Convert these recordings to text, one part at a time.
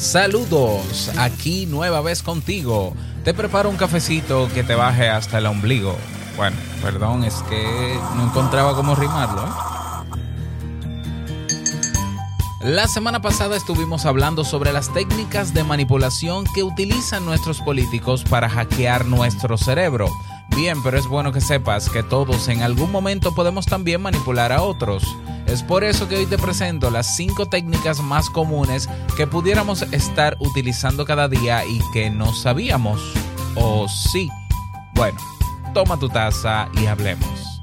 Saludos, aquí nueva vez contigo. Te preparo un cafecito que te baje hasta el ombligo. Bueno, perdón, es que no encontraba cómo rimarlo. ¿eh? La semana pasada estuvimos hablando sobre las técnicas de manipulación que utilizan nuestros políticos para hackear nuestro cerebro. Bien, pero es bueno que sepas que todos en algún momento podemos también manipular a otros. Es por eso que hoy te presento las 5 técnicas más comunes que pudiéramos estar utilizando cada día y que no sabíamos. ¿O sí? Bueno, toma tu taza y hablemos.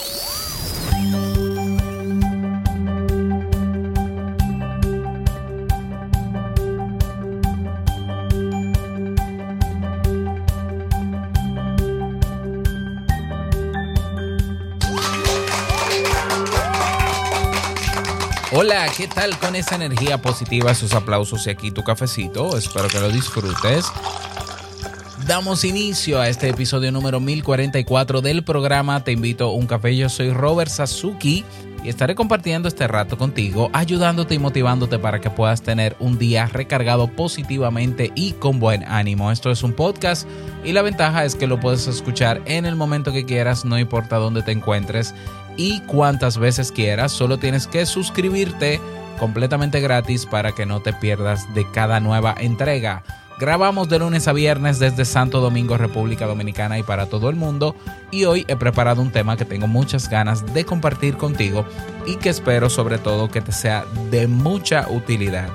Hola, ¿qué tal con esa energía positiva, esos aplausos y aquí tu cafecito? Espero que lo disfrutes. Damos inicio a este episodio número 1044 del programa Te invito a un café. Yo soy Robert Sasuki y estaré compartiendo este rato contigo, ayudándote y motivándote para que puedas tener un día recargado positivamente y con buen ánimo. Esto es un podcast y la ventaja es que lo puedes escuchar en el momento que quieras, no importa dónde te encuentres y cuantas veces quieras. Solo tienes que suscribirte completamente gratis para que no te pierdas de cada nueva entrega. Grabamos de lunes a viernes desde Santo Domingo, República Dominicana y para todo el mundo. Y hoy he preparado un tema que tengo muchas ganas de compartir contigo y que espero sobre todo que te sea de mucha utilidad.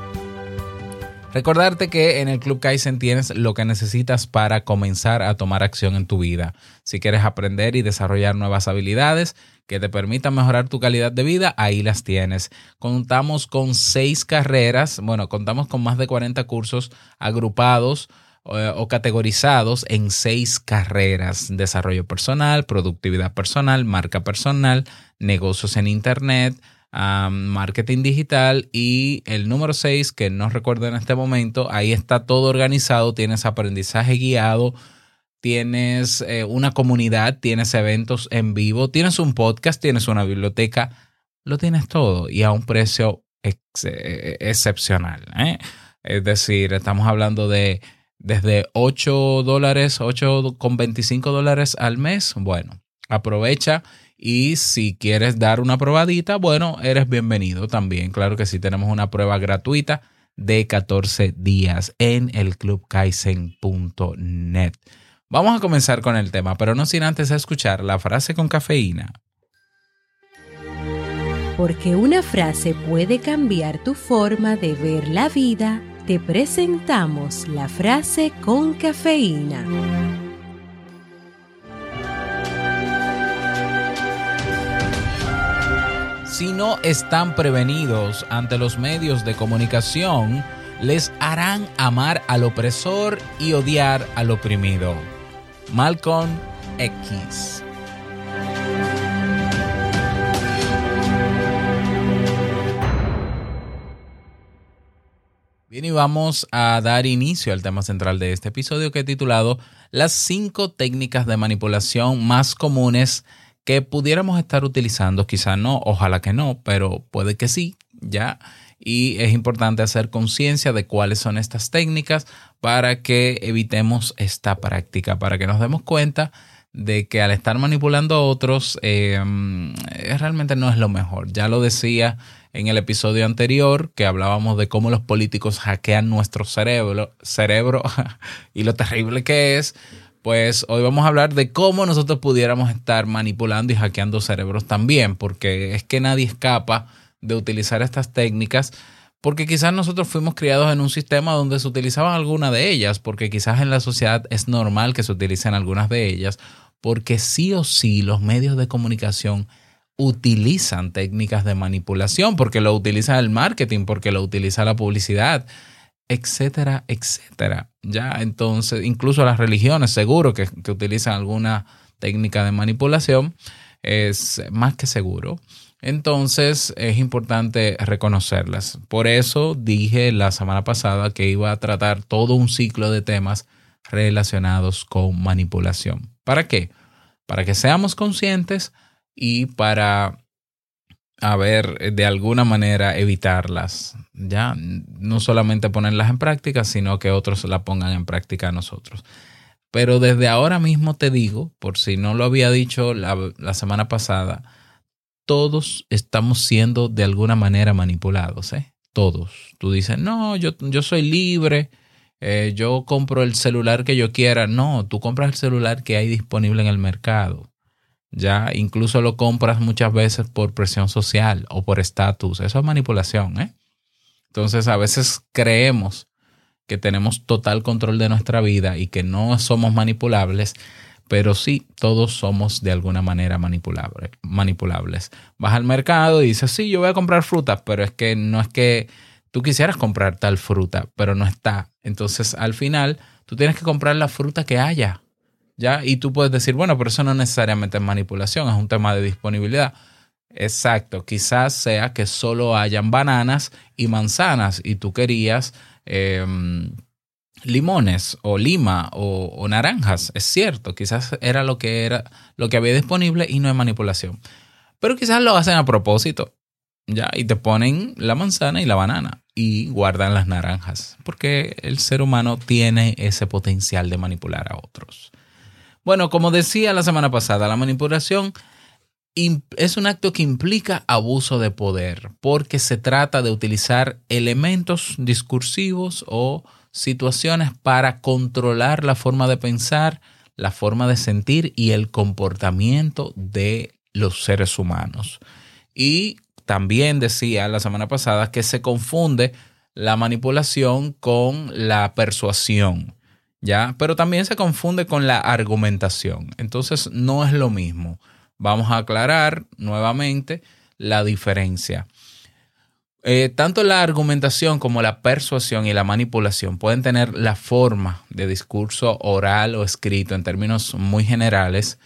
Recordarte que en el Club Kaizen tienes lo que necesitas para comenzar a tomar acción en tu vida. Si quieres aprender y desarrollar nuevas habilidades que te permitan mejorar tu calidad de vida, ahí las tienes. Contamos con seis carreras, bueno, contamos con más de 40 cursos agrupados eh, o categorizados en seis carreras. Desarrollo personal, productividad personal, marca personal, negocios en Internet, marketing digital y el número 6, que no recuerdo en este momento, ahí está todo organizado, tienes aprendizaje guiado, tienes eh, una comunidad, tienes eventos en vivo, tienes un podcast, tienes una biblioteca, lo tienes todo y a un precio ex eh, excepcional. ¿eh? Es decir, estamos hablando de desde 8 dólares, 8,25 dólares al mes. Bueno, aprovecha y si quieres dar una probadita, bueno, eres bienvenido también. Claro que sí, tenemos una prueba gratuita de 14 días en el clubkaizen.net. Vamos a comenzar con el tema, pero no sin antes escuchar la frase con cafeína. Porque una frase puede cambiar tu forma de ver la vida, te presentamos la frase con cafeína. Si no están prevenidos ante los medios de comunicación, les harán amar al opresor y odiar al oprimido. Malcolm X. Bien, y vamos a dar inicio al tema central de este episodio que he titulado Las cinco técnicas de manipulación más comunes que pudiéramos estar utilizando. Quizá no, ojalá que no, pero puede que sí, ya. Y es importante hacer conciencia de cuáles son estas técnicas para que evitemos esta práctica, para que nos demos cuenta de que al estar manipulando a otros eh, realmente no es lo mejor. Ya lo decía en el episodio anterior que hablábamos de cómo los políticos hackean nuestro cerebro, cerebro y lo terrible que es. Pues hoy vamos a hablar de cómo nosotros pudiéramos estar manipulando y hackeando cerebros también, porque es que nadie escapa de utilizar estas técnicas porque quizás nosotros fuimos criados en un sistema donde se utilizaban algunas de ellas, porque quizás en la sociedad es normal que se utilicen algunas de ellas, porque sí o sí los medios de comunicación utilizan técnicas de manipulación, porque lo utiliza el marketing, porque lo utiliza la publicidad, etcétera, etcétera. Ya, entonces, incluso las religiones seguro que, que utilizan alguna técnica de manipulación, es más que seguro. Entonces es importante reconocerlas. Por eso dije la semana pasada que iba a tratar todo un ciclo de temas relacionados con manipulación. ¿Para qué? Para que seamos conscientes y para, a ver, de alguna manera evitarlas. Ya, no solamente ponerlas en práctica, sino que otros la pongan en práctica a nosotros. Pero desde ahora mismo te digo, por si no lo había dicho la, la semana pasada, todos estamos siendo de alguna manera manipulados, ¿eh? Todos. Tú dices, no, yo, yo soy libre, eh, yo compro el celular que yo quiera. No, tú compras el celular que hay disponible en el mercado. Ya, incluso lo compras muchas veces por presión social o por estatus. Eso es manipulación, ¿eh? Entonces, a veces creemos que tenemos total control de nuestra vida y que no somos manipulables, pero sí, todos somos de alguna manera manipulable- manipulables. Vas al mercado y dices, sí, yo voy a comprar frutas, pero es que no es que tú quisieras comprar tal fruta, pero no está. Entonces, al final, tú tienes que comprar la fruta que haya. ¿Ya? Y tú puedes decir, bueno, pero eso no necesariamente es manipulación, es un tema de disponibilidad. Exacto, quizás sea que solo hayan bananas y manzanas y tú querías em, limones o lima o, naranjas. Es cierto, quizás era lo que era lo que había disponible y no es manipulación. Pero quizás lo hacen a propósito, ya, y te ponen la manzana y la banana y guardan las naranjas, porque el ser humano tiene ese potencial de manipular a otros. Bueno, como decía la semana pasada, la manipulación es un acto que implica abuso de poder, porque se trata de utilizar elementos discursivos o situaciones para controlar la forma de pensar, la forma de sentir y el comportamiento de los seres humanos. Y también decía la semana pasada que se confunde la manipulación con la persuasión, ¿ya? Pero también se confunde con la argumentación. Entonces no es lo mismo. Vamos a aclarar nuevamente la diferencia. Eh, tanto la argumentación como la persuasión y la manipulación pueden tener la forma de discurso oral o escrito en términos muy generales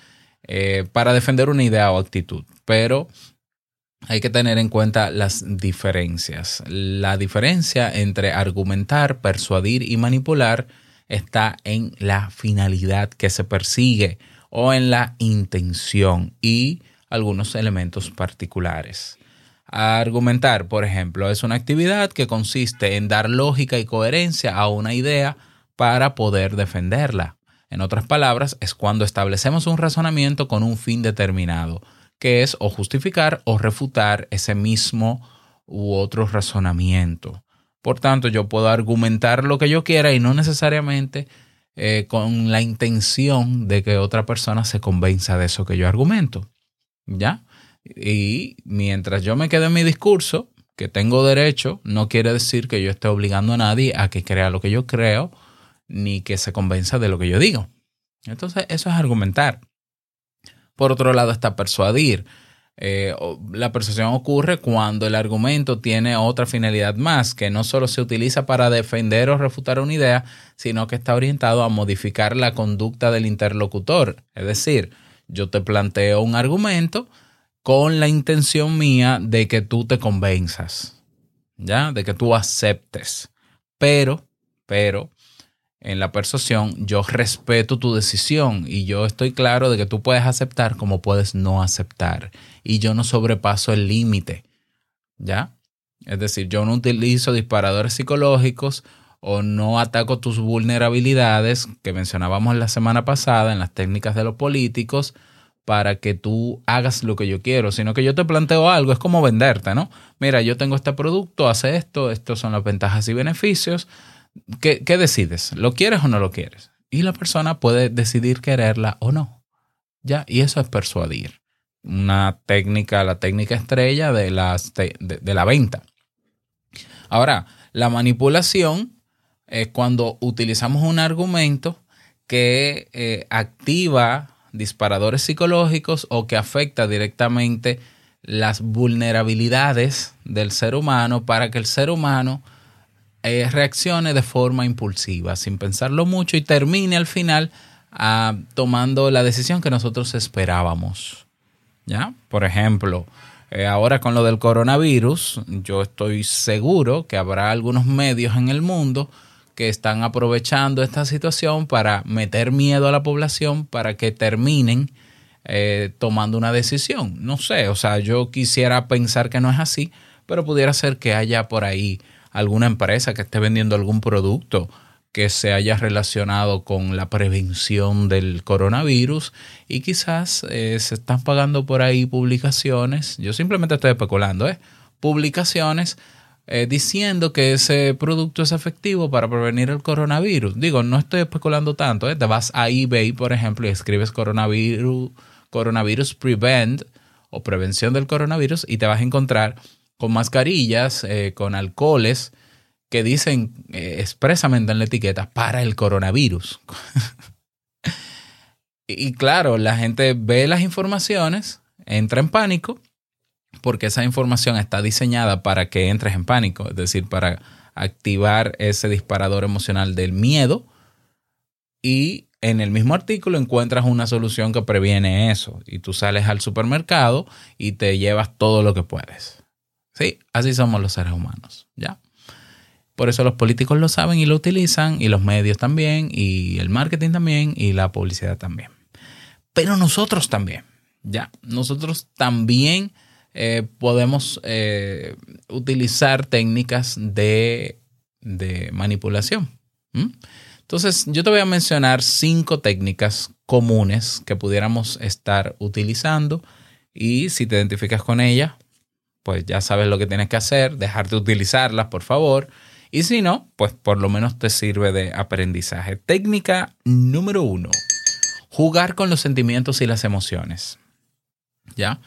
eh, para defender una idea o actitud, pero hay que tener en cuenta las diferencias. La diferencia entre argumentar, persuadir y manipular está en la finalidad que se persigue o en la intención y algunos elementos particulares. Argumentar, por ejemplo, es una actividad que consiste en dar lógica y coherencia a una idea para poder defenderla. En otras palabras, es cuando establecemos un razonamiento con un fin determinado, que es o justificar o refutar ese mismo u otro razonamiento. Por tanto, yo puedo argumentar lo que yo quiera y no necesariamente eh, con la intención de que otra persona se convenza de eso que yo argumento. ¿Ya? Y mientras yo me quede en mi discurso, que tengo derecho, no quiere decir que yo esté obligando a nadie a que crea lo que yo creo, ni que se convenza de lo que yo digo. Entonces, eso es argumentar. Por otro lado está persuadir. Eh, la persuasión ocurre cuando el argumento tiene otra finalidad más, que no solo se utiliza para defender o refutar una idea, sino que está orientado a modificar la conducta del interlocutor. Es decir, yo te planteo un argumento con la intención mía de que tú te convenzas, ¿ya? De que tú aceptes. Pero, pero, en la persuasión, yo respeto tu decisión y yo estoy claro de que tú puedes aceptar como puedes no aceptar. Y yo no sobrepaso el límite, ¿ya? Es decir, yo no utilizo disparadores psicológicos o no ataco tus vulnerabilidades que mencionábamos la semana pasada en las técnicas de los políticos para que tú hagas lo que yo quiero, sino que yo te planteo algo, es como venderte, ¿no? Mira, yo tengo este producto, hace esto, estos son las ventajas y beneficios. ¿Qué, decides? ¿Lo quieres o no lo quieres? Y la persona puede decidir quererla o no. ¿Ya? Y eso es persuadir. Una técnica, la técnica estrella de, de la venta. Ahora, la manipulación es cuando utilizamos un argumento que eh, activa disparadores psicológicos o que afecta directamente las vulnerabilidades del ser humano para que el ser humano eh, reaccione de forma impulsiva, sin pensarlo mucho y termine al final ah, tomando la decisión que nosotros esperábamos. ¿Ya? Por ejemplo, eh, ahora con lo del coronavirus, yo estoy seguro que habrá algunos medios en el mundo que están aprovechando esta situación para meter miedo a la población para que terminen eh, tomando una decisión. No sé, o sea, yo quisiera pensar que no es así, pero pudiera ser que haya por ahí alguna empresa que esté vendiendo algún producto que se haya relacionado con la prevención del coronavirus y quizás eh, se están pagando por ahí publicaciones, yo simplemente estoy especulando, ¿eh? publicaciones eh, diciendo que ese producto es efectivo para prevenir el coronavirus. Digo, no estoy especulando tanto, ¿eh? te vas a eBay, por ejemplo, y escribes coronavirus, coronavirus prevent o prevención del coronavirus y te vas a encontrar con mascarillas, eh, con alcoholes que dicen expresamente en la etiqueta para el coronavirus. y claro, la gente ve las informaciones, entra en pánico, porque esa información está diseñada para que entres en pánico, es decir, para activar ese disparador emocional del miedo y en el mismo artículo encuentras una solución que previene eso y tú sales al supermercado y te llevas todo lo que puedes. Sí, así somos los seres humanos, ¿ya? Por eso los políticos lo saben y lo utilizan, y los medios también, y el marketing también, y la publicidad también. Pero nosotros también, ¿ya? Nosotros también eh, podemos eh, utilizar técnicas de, de manipulación. Entonces, yo te voy a mencionar cinco técnicas comunes que pudiéramos estar utilizando y si te identificas con ellas, pues ya sabes lo que tienes que hacer, dejarte utilizarlas, por favor. Y si no, pues por lo menos te sirve de aprendizaje. Técnica número uno, jugar con los sentimientos y las emociones. ¿Ya?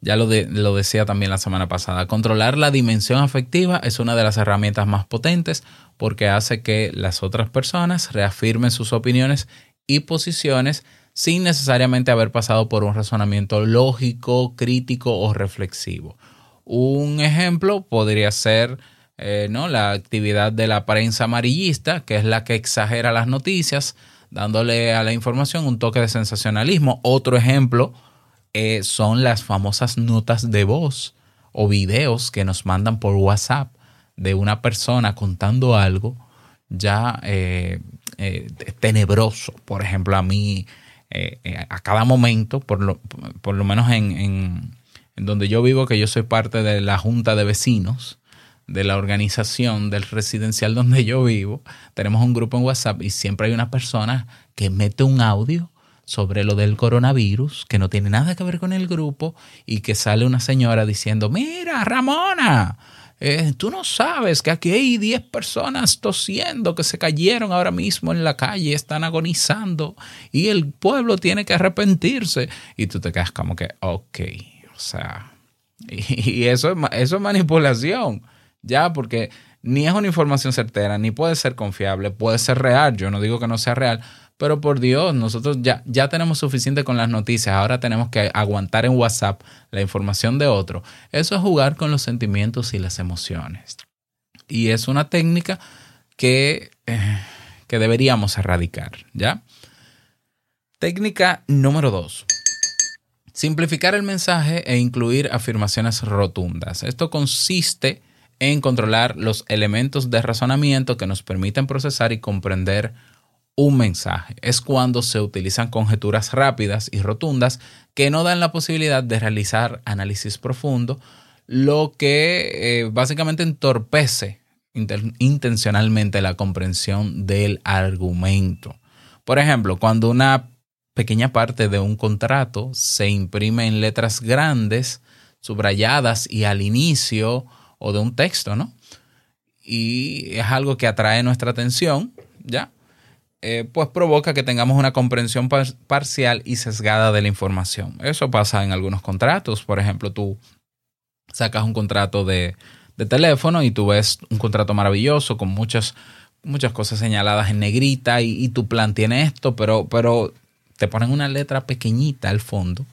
Ya lo, lo decía también la semana pasada. Controlar la dimensión afectiva es una de las herramientas más potentes porque hace que las otras personas reafirmen sus opiniones y posiciones sin necesariamente haber pasado por un razonamiento lógico, crítico o reflexivo. Un ejemplo podría ser eh, ¿no? la actividad de la prensa amarillista, que es la que exagera las noticias, dándole a la información un toque de sensacionalismo. Otro ejemplo eh, son las famosas notas de voz o videos que nos mandan por WhatsApp de una persona contando algo ya eh, eh, tenebroso. Por ejemplo, a mí, eh, a cada momento, por lo, por lo menos en, en- en donde yo vivo, que yo soy parte de la junta de vecinos, de la organización del residencial donde yo vivo, tenemos un grupo en WhatsApp y siempre hay una persona que mete un audio sobre lo del coronavirus, que no tiene nada que ver con el grupo, y que sale una señora diciendo, mira, Ramona, eh, tú no sabes que aquí hay 10 personas tosiendo que se cayeron ahora mismo en la calle, están agonizando, y el pueblo tiene que arrepentirse. Y tú te quedas como que, ok, o sea, y, y eso, eso es manipulación, ya, porque ni es una información certera, ni puede ser confiable, puede ser real, yo no digo que no sea real, pero por Dios, nosotros ya, ya tenemos suficiente con las noticias, ahora tenemos que aguantar en WhatsApp la información de otro. Eso es jugar con los sentimientos y las emociones. Y es una técnica que, eh, que deberíamos erradicar, ¿ya? Técnica número dos. Simplificar el mensaje e incluir afirmaciones rotundas. Esto consiste en controlar los elementos de razonamiento que nos permiten procesar y comprender un mensaje. Es cuando se utilizan conjeturas rápidas y rotundas que no dan la posibilidad de realizar análisis profundo, lo que eh, básicamente entorpece intencionalmente la comprensión del argumento. Por ejemplo, cuando una pequeña parte de un contrato se imprime en letras grandes, subrayadas y al inicio o de un texto, ¿no? Y es algo que atrae nuestra atención, ¿ya? Eh, pues provoca que tengamos una comprensión par- parcial y sesgada de la información. Eso pasa en algunos contratos. Por ejemplo, tú sacas un contrato de, de teléfono y tú ves un contrato maravilloso con muchas, muchas cosas señaladas en negrita y, y tu plan tiene esto, pero, pero te ponen una letra pequeñita al fondo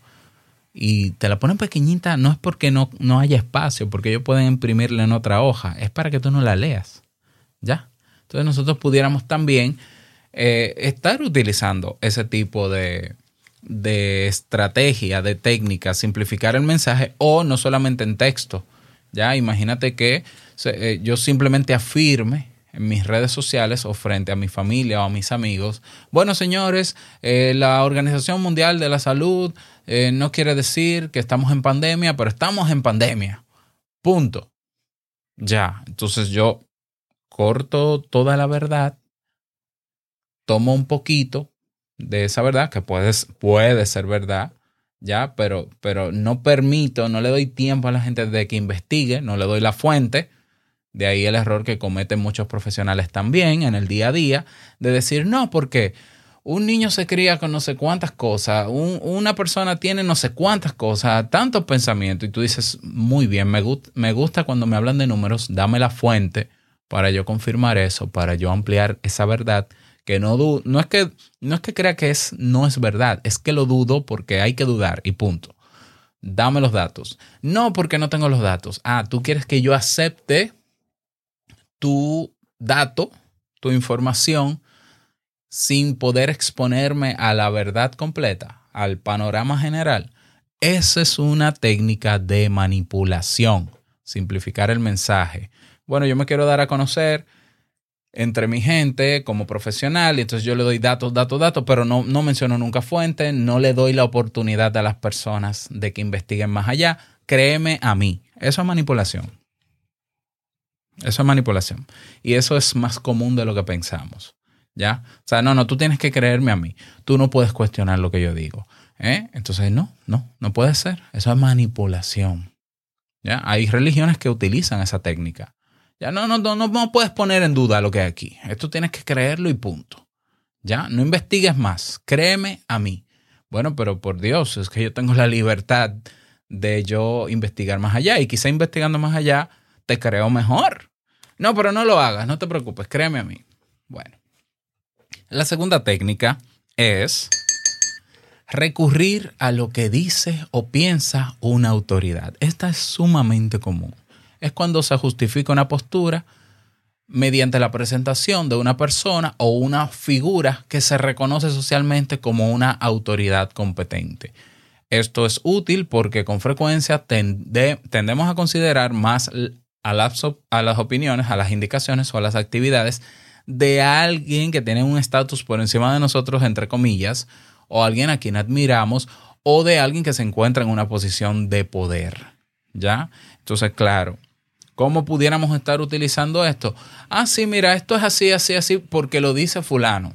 y te la ponen pequeñita no es porque no, no haya espacio, porque ellos pueden imprimirla en otra hoja, es para que tú no la leas. ¿Ya? Entonces nosotros pudiéramos también eh, estar utilizando ese tipo de, de estrategia, de técnica, simplificar el mensaje o no solamente en texto. Ya, imagínate que eh, yo simplemente afirme en mis redes sociales o frente a mi familia o a mis amigos, bueno señores, eh, la Organización Mundial de la Salud no quiere decir que estamos en pandemia, pero estamos en pandemia. Punto. Ya, entonces yo corto toda la verdad, tomo un poquito de esa verdad, que puede, puede ser verdad, ya, pero, pero no permito, no le doy tiempo a la gente de que investigue, no le doy la fuente. De ahí el error que cometen muchos profesionales también en el día a día, de decir, no, porque un niño se cría con no sé cuántas cosas, un- una persona tiene no sé cuántas cosas, tantos pensamientos, y tú dices, muy bien, me, me gusta cuando me hablan de números, dame la fuente para yo confirmar eso, para yo ampliar esa verdad, que no, no, es que no es que crea que es, no es verdad, es que lo dudo porque hay que dudar y punto. Dame los datos. No porque no tengo los datos. Ah, tú quieres que yo acepte tu dato, tu información, sin poder exponerme a la verdad completa, al panorama general. Esa es una técnica de manipulación, simplificar el mensaje. Bueno, yo me quiero dar a conocer entre mi gente como profesional y entonces yo le doy datos, datos, datos, pero no, no menciono nunca fuente, no le doy la oportunidad a las personas de que investiguen más allá. Créeme a mí, eso es manipulación. Eso es manipulación. Y eso es más común de lo que pensamos. ¿Ya? O sea, no, no, tú tienes que creerme a mí. Tú no puedes cuestionar lo que yo digo. ¿eh? Entonces, no, no, no puede ser. Eso es manipulación. ¿Ya? Hay religiones que utilizan esa técnica. Ya no, no, no, no, puedes poner en duda lo que hay aquí. Esto tienes que creerlo y punto. Ya, no investigues más. Créeme a mí. Bueno, pero por Dios, es que yo tengo la libertad de yo investigar más allá y quizá investigando más allá te creo mejor. No, pero no lo hagas, no te preocupes, créeme a mí. Bueno, la segunda técnica es recurrir a lo que dice o piensa una autoridad. Esta es sumamente común. Es cuando se justifica una postura mediante la presentación de una persona o una figura que se reconoce socialmente como una autoridad competente. Esto es útil porque con frecuencia tende- tendemos a considerar más a las, a las opiniones, a las indicaciones o a las actividades de alguien que tiene un estatus por encima de nosotros, entre comillas, o alguien a quien admiramos, o de alguien que se encuentra en una posición de poder. ¿Ya? Entonces, claro, ¿cómo pudiéramos estar utilizando esto? Ah, sí, mira, esto es así, así, así, porque lo dice fulano.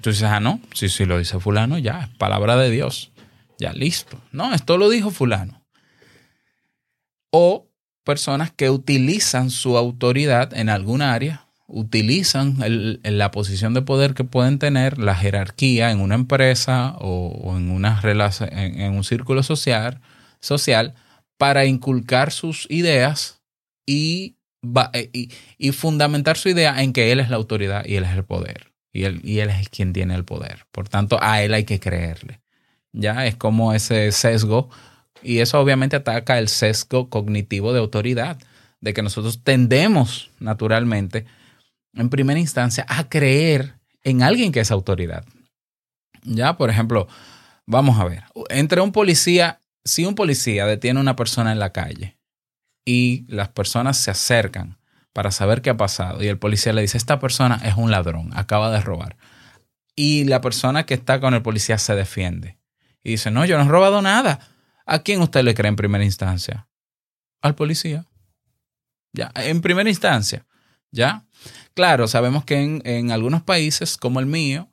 Tú dices, ah, no, sí, sí, lo dice fulano, ya, es palabra de Dios. Ya, listo. No, esto lo dijo fulano. O personas que utilizan su autoridad en algún área, utilizan el- la posición de poder que pueden tener, la jerarquía en una empresa o, en, una en un círculo social, social para inculcar sus ideas y, va- eh, y, y fundamentar su idea en que él es la autoridad y él es el poder. Y él, y él es quien tiene el poder. Por tanto, a él hay que creerle. Ya es como ese sesgo. Y eso obviamente ataca el sesgo cognitivo de autoridad, de que nosotros tendemos naturalmente, en primera instancia, a creer en alguien que es autoridad. Ya, por ejemplo, vamos a ver, entre un policía, si un policía detiene a una persona en la calle y las personas se acercan para saber qué ha pasado y el policía le dice, esta persona es un ladrón, acaba de robar. Y la persona que está con el policía se defiende y dice, no, yo no he robado nada. ¿A quién usted le cree en primera instancia? Al policía. Ya, en primera instancia. ¿Ya? Claro, sabemos que en, en algunos países como el mío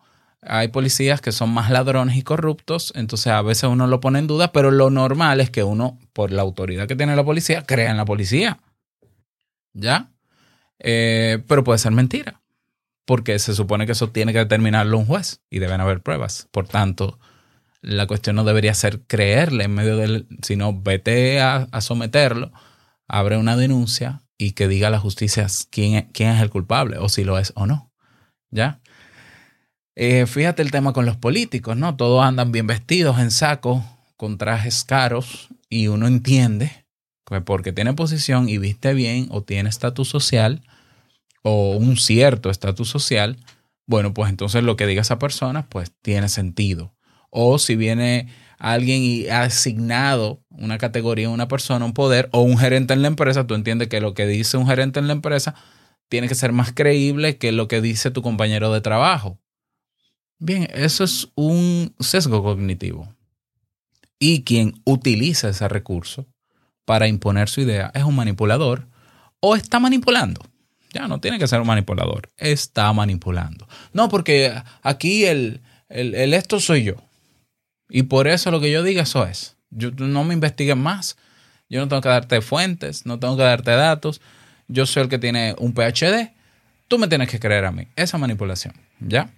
hay policías que son más ladrones y corruptos, entonces a veces uno lo pone en duda, pero lo normal es que uno, por la autoridad que tiene la policía, crea en la policía. ¿Ya? Eh, pero puede ser mentira, porque se supone que eso tiene que determinarlo un juez y deben haber pruebas. Por tanto, la cuestión no debería ser creerle en medio del, sino vete a, a someterlo abre una denuncia y que diga a la justicia quién es, quién es el culpable o si lo es o no. ¿Ya? Eh, fíjate el tema con los políticos, ¿no? Todos andan bien vestidos en saco, con trajes caros, y uno entiende que porque tiene posición y viste bien o tiene estatus social o un cierto estatus social, bueno, pues entonces lo que diga esa persona, pues tiene sentido. O si viene alguien y ha asignado una categoría una persona, un poder o un gerente en la empresa, tú entiendes que lo que dice un gerente en la empresa tiene que ser más creíble que lo que dice tu compañero de trabajo. Bien, eso es un sesgo cognitivo. Y quien utiliza ese recurso para imponer su idea es un manipulador o está manipulando. Ya no tiene que ser un manipulador, está manipulando. No, porque aquí el, el, esto soy yo. Y por eso lo que yo diga, eso es. Yo, no me investiguen más. Yo no tengo que darte fuentes, no tengo que darte datos. Yo soy el que tiene un PhD. Tú me tienes que creer a mí. Esa manipulación, ¿ya?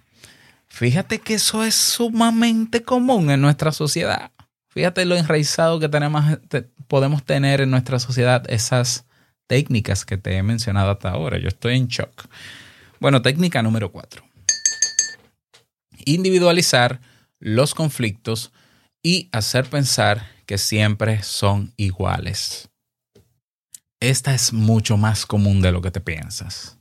Fíjate que eso es sumamente común en nuestra sociedad. Fíjate lo enraizado que tenemos, te, podemos tener en nuestra sociedad esas técnicas que te he mencionado hasta ahora. Yo estoy en shock. Bueno, técnica número cuatro. Individualizar los conflictos y hacer pensar que siempre son iguales. Esta es mucho más común de lo que te piensas.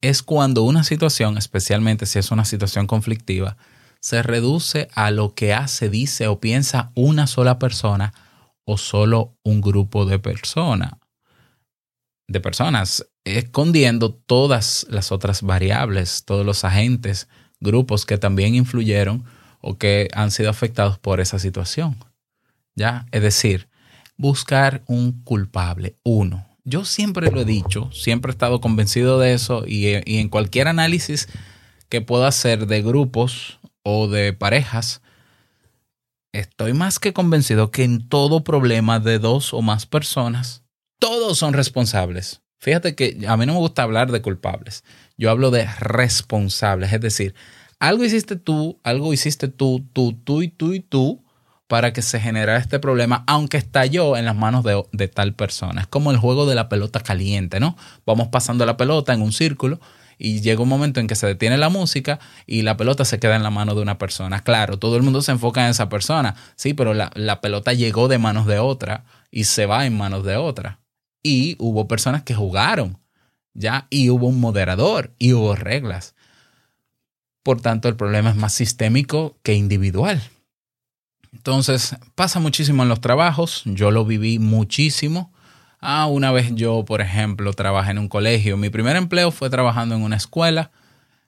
Es cuando una situación, especialmente si es una situación conflictiva, se reduce a lo que hace, dice o piensa una sola persona o solo un grupo de personas. De personas, escondiendo todas las otras variables, todos los agentes, grupos que también influyeron o que han sido afectados por esa situación. ¿Ya? Es decir, buscar un culpable, uno. Yo siempre lo he dicho, siempre he estado convencido de eso y, y en cualquier análisis que pueda hacer de grupos o de parejas, estoy más que convencido que en todo problema de dos o más personas, todos son responsables. Fíjate que a mí no me gusta hablar de culpables, yo hablo de responsables, es decir, algo hiciste tú, algo hiciste tú, tú, tú y tú y tú para que se generara este problema, aunque estalló en las manos de, tal persona. Es como el juego de la pelota caliente, ¿no? Vamos pasando la pelota en un círculo y llega un momento en que se detiene la música y la pelota se queda en la mano de una persona. Claro, todo el mundo se enfoca en esa persona, sí, pero la, la pelota llegó de manos de otra y se va en manos de otra. Y hubo personas que jugaron, ¿ya? Y hubo un moderador y hubo reglas. Por tanto, el problema es más sistémico que individual. Entonces, pasa muchísimo en los trabajos. Yo lo viví muchísimo. Ah, una vez yo, por ejemplo, trabajé en un colegio. Mi primer empleo fue trabajando en una escuela,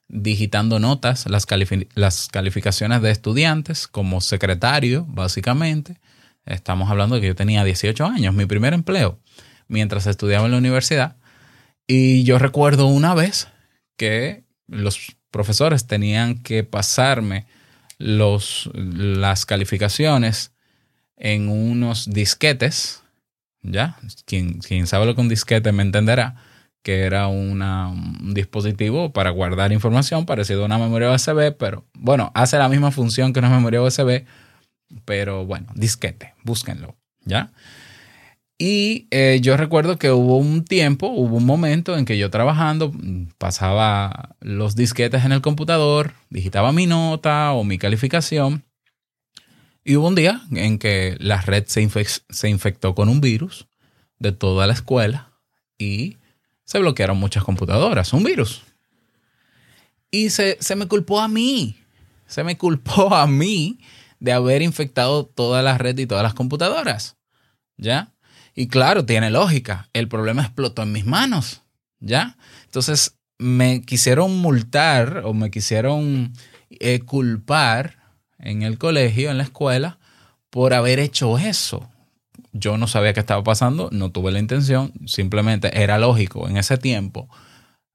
digitando notas, las, las calificaciones de estudiantes como secretario, básicamente. Estamos hablando de que yo tenía 18 años, mi primer empleo, mientras estudiaba en la universidad. Y yo recuerdo una vez que los profesores tenían que pasarme los, las calificaciones en unos disquetes, ¿ya? Quien, quien sabe lo que un disquete me entenderá, que era un dispositivo para guardar información parecido a una memoria USB, pero bueno, hace la misma función que una memoria USB, pero bueno, disquete, búsquenlo, ¿ya? Y eh, yo recuerdo que hubo un tiempo, hubo un momento en que yo trabajando pasaba los disquetes en el computador, digitaba mi nota o mi calificación. Y hubo un día en que la red se, infec se infectó con un virus de toda la escuela y se bloquearon muchas computadoras, un virus. Y se, se me culpó a mí, se me culpó a mí de haber infectado toda la red y todas las computadoras. ¿Ya? Y claro, tiene lógica. El problema explotó en mis manos. ¿Ya? Entonces me quisieron multar o me quisieron eh, culpar en el colegio, en la escuela, por haber hecho eso. Yo no sabía qué estaba pasando, no tuve la intención, simplemente era lógico en ese tiempo,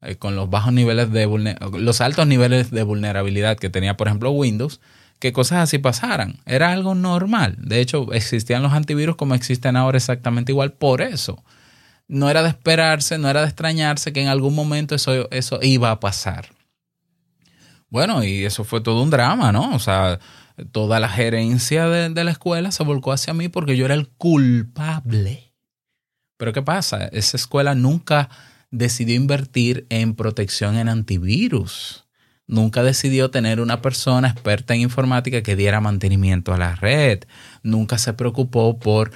eh, con los bajos niveles de los altos niveles de vulnerabilidad que tenía, por ejemplo, Windows, que cosas así pasaran. Era algo normal. De hecho, existían los antivirus como existen ahora exactamente igual por eso. No era de esperarse, no era de extrañarse que en algún momento eso, eso iba a pasar. Bueno, y eso fue todo un drama, ¿no? O sea, toda la gerencia de, de la escuela se volcó hacia mí porque yo era el culpable. Pero ¿qué pasa? Esa escuela nunca decidió invertir en protección en antivirus. Nunca decidió tener una persona experta en informática que diera mantenimiento a la red. Nunca se preocupó por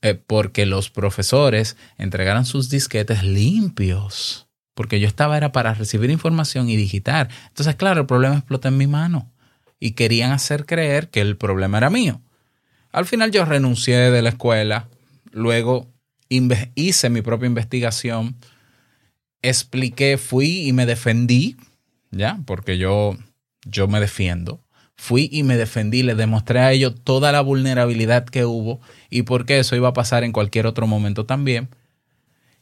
eh, porque los profesores entregaran sus disquetes limpios. Porque yo estaba era para recibir información y digitar. Entonces, claro, el problema explota en mi mano. Y querían hacer creer que el problema era mío. Al final yo renuncié de la escuela. Luego hice mi propia investigación. Expliqué, fui y me defendí. ¿Ya? Porque yo, yo me defiendo. Fui y me defendí, le demostré a ellos toda la vulnerabilidad que hubo y por qué eso iba a pasar en cualquier otro momento también.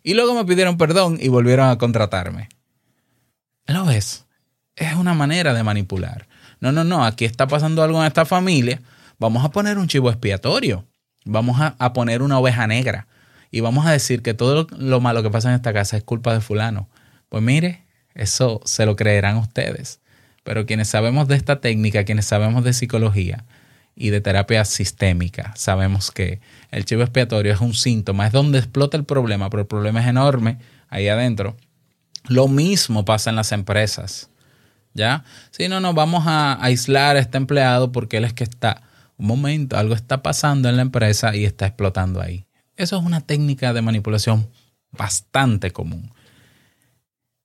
Y luego me pidieron perdón y volvieron a contratarme. ¿Lo ves? Es una manera de manipular. No, no, no, aquí está pasando algo en esta familia. Vamos a poner un chivo expiatorio. Vamos a, a poner una oveja negra. Y vamos a decir que todo lo malo que pasa en esta casa es culpa de fulano. Pues mire, eso se lo creerán ustedes. Pero quienes sabemos de esta técnica, quienes sabemos de psicología y de terapia sistémica, sabemos que el chivo expiatorio es un síntoma, es donde explota el problema, pero el problema es enorme ahí adentro. Lo mismo pasa en las empresas. ¿Ya? Si no, no, vamos a aislar a este empleado porque él es que está, un momento, algo está pasando en la empresa y está explotando ahí. Eso es una técnica de manipulación bastante común.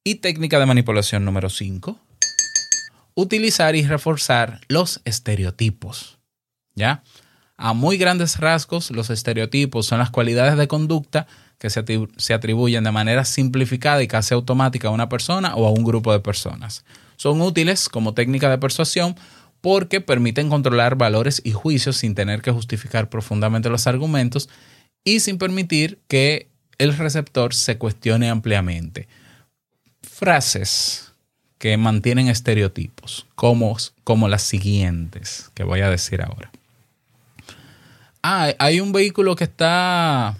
Y técnica de manipulación número 5, utilizar y reforzar los estereotipos. ¿Ya? A muy grandes rasgos, los estereotipos son las cualidades de conducta que se, se atribuyen de manera simplificada y casi automática a una persona o a un grupo de personas. Son útiles como técnica de persuasión porque permiten controlar valores y juicios sin tener que justificar profundamente los argumentos y sin permitir que el receptor se cuestione ampliamente. Frases que mantienen estereotipos, como, como las siguientes que voy a decir ahora. Ah, hay un vehículo que está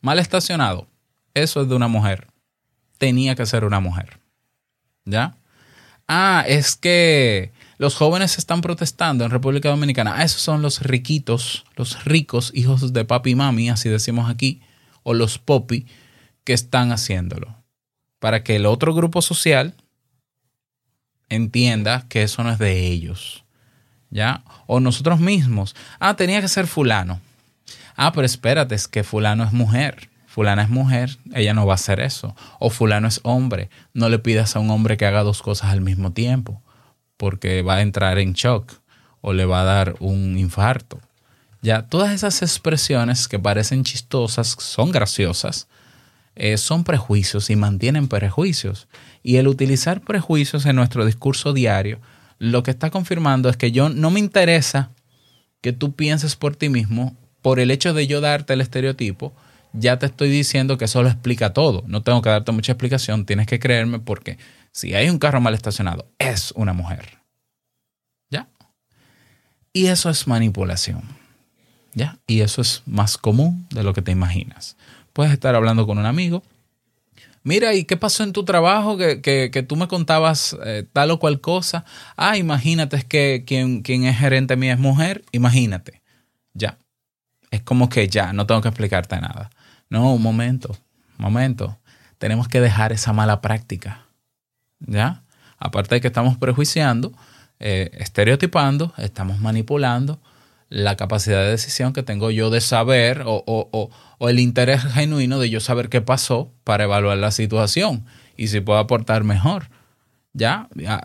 mal estacionado. Eso es de una mujer. Tenía que ser una mujer. ¿Ya? Ah, es que los jóvenes están protestando en República Dominicana. Ah, esos son los riquitos, los ricos hijos de papi y mami, así decimos aquí, o los popi, que están haciéndolo. Para que el otro grupo social entienda que eso no es de ellos. ¿Ya? O nosotros mismos. Ah, tenía que ser fulano. Ah, pero espérate, es que fulano es mujer. Fulana es mujer, ella no va a hacer eso. O fulano es hombre. No le pidas a un hombre que haga dos cosas al mismo tiempo, porque va a entrar en shock o le va a dar un infarto. Ya, todas esas expresiones que parecen chistosas, son graciosas, eh, son prejuicios y mantienen prejuicios. Y el utilizar prejuicios en nuestro discurso diario, lo que está confirmando es que yo no me interesa que tú pienses por ti mismo, por el hecho de yo darte el estereotipo, ya te estoy diciendo que eso lo explica todo. No tengo que darte mucha explicación, tienes que creerme porque si hay un carro mal estacionado, es una mujer. ¿Ya? Y eso es manipulación. ¿Ya? Y eso es más común de lo que te imaginas. Puedes estar hablando con un amigo. Mira, ¿y qué pasó en tu trabajo? Que, que, tú me contabas eh, tal o cual cosa. Ah, imagínate, es que quien, quien es gerente mío es mujer. Imagínate. Ya. Es como que ya, no tengo que explicarte nada. No, un momento, momento. Tenemos que dejar esa mala práctica. ¿Ya? Aparte de que estamos prejuiciando, eh, estereotipando, estamos manipulando la capacidad de decisión que tengo yo de saber o, o- o- el interés genuino de yo saber qué pasó para evaluar la situación y si puedo aportar mejor. ¿Ya? Ya,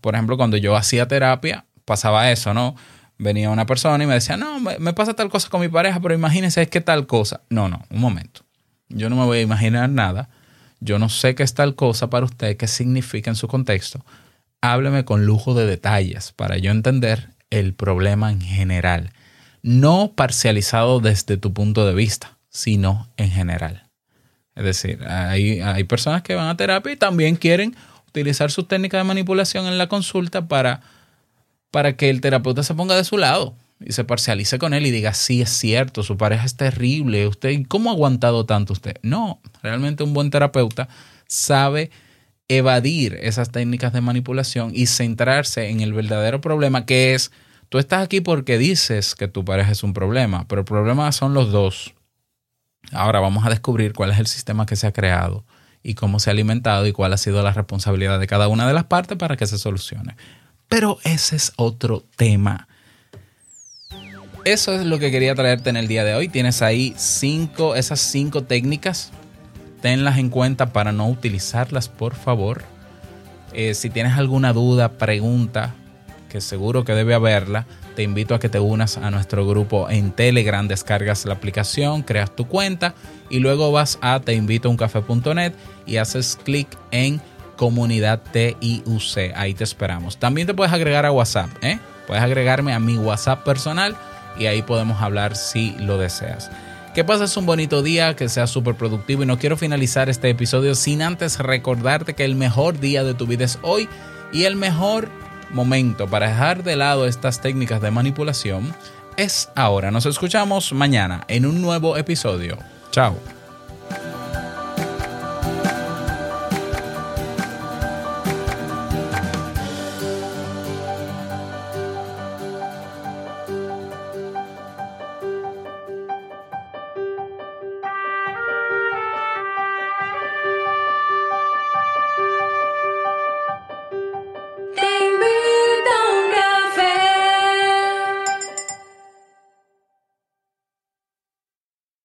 Por ejemplo, cuando yo hacía terapia, pasaba eso, ¿no? Venía una persona y me decía, no, me, me pasa tal cosa con mi pareja, pero imagínense, es que tal cosa. No, no, un momento. Yo no me voy a imaginar nada. Yo no sé qué es tal cosa para usted, qué significa en su contexto. Hábleme con lujo de detalles para yo entender el problema en general. No parcializado desde tu punto de vista, sino en general. Es decir, hay, hay personas que van a terapia y también quieren utilizar sus técnicas de manipulación en la consulta para, para que el terapeuta se ponga de su lado y se parcialice con él y diga, sí, es cierto, su pareja es terrible, usted, ¿cómo ha aguantado tanto usted? No, realmente un buen terapeuta sabe evadir esas técnicas de manipulación y centrarse en el verdadero problema que es, tú estás aquí porque dices que tu pareja es un problema, pero el problema son los dos. Ahora vamos a descubrir cuál es el sistema que se ha creado y cómo se ha alimentado y cuál ha sido la responsabilidad de cada una de las partes para que se solucione. Pero ese es otro tema. Eso es lo que quería traerte en el día de hoy. Tienes ahí cinco, esas cinco técnicas. Tenlas en cuenta para no utilizarlas, por favor. Eh, si tienes alguna duda, pregunta, que seguro que debe haberla, te invito a que te unas a nuestro grupo en Telegram, descargas la aplicación, creas tu cuenta y luego vas a teinvitouncafe.net y haces clic en comunidad TIUC. Ahí te esperamos. También te puedes agregar a WhatsApp, ¿eh? Puedes agregarme a mi WhatsApp personal y ahí podemos hablar si lo deseas. Que pases un bonito día, que sea súper productivo y no quiero finalizar este episodio sin antes recordarte que el mejor día de tu vida es hoy y el mejor momento para dejar de lado estas técnicas de manipulación es ahora. Nos escuchamos mañana en un nuevo episodio. Chao.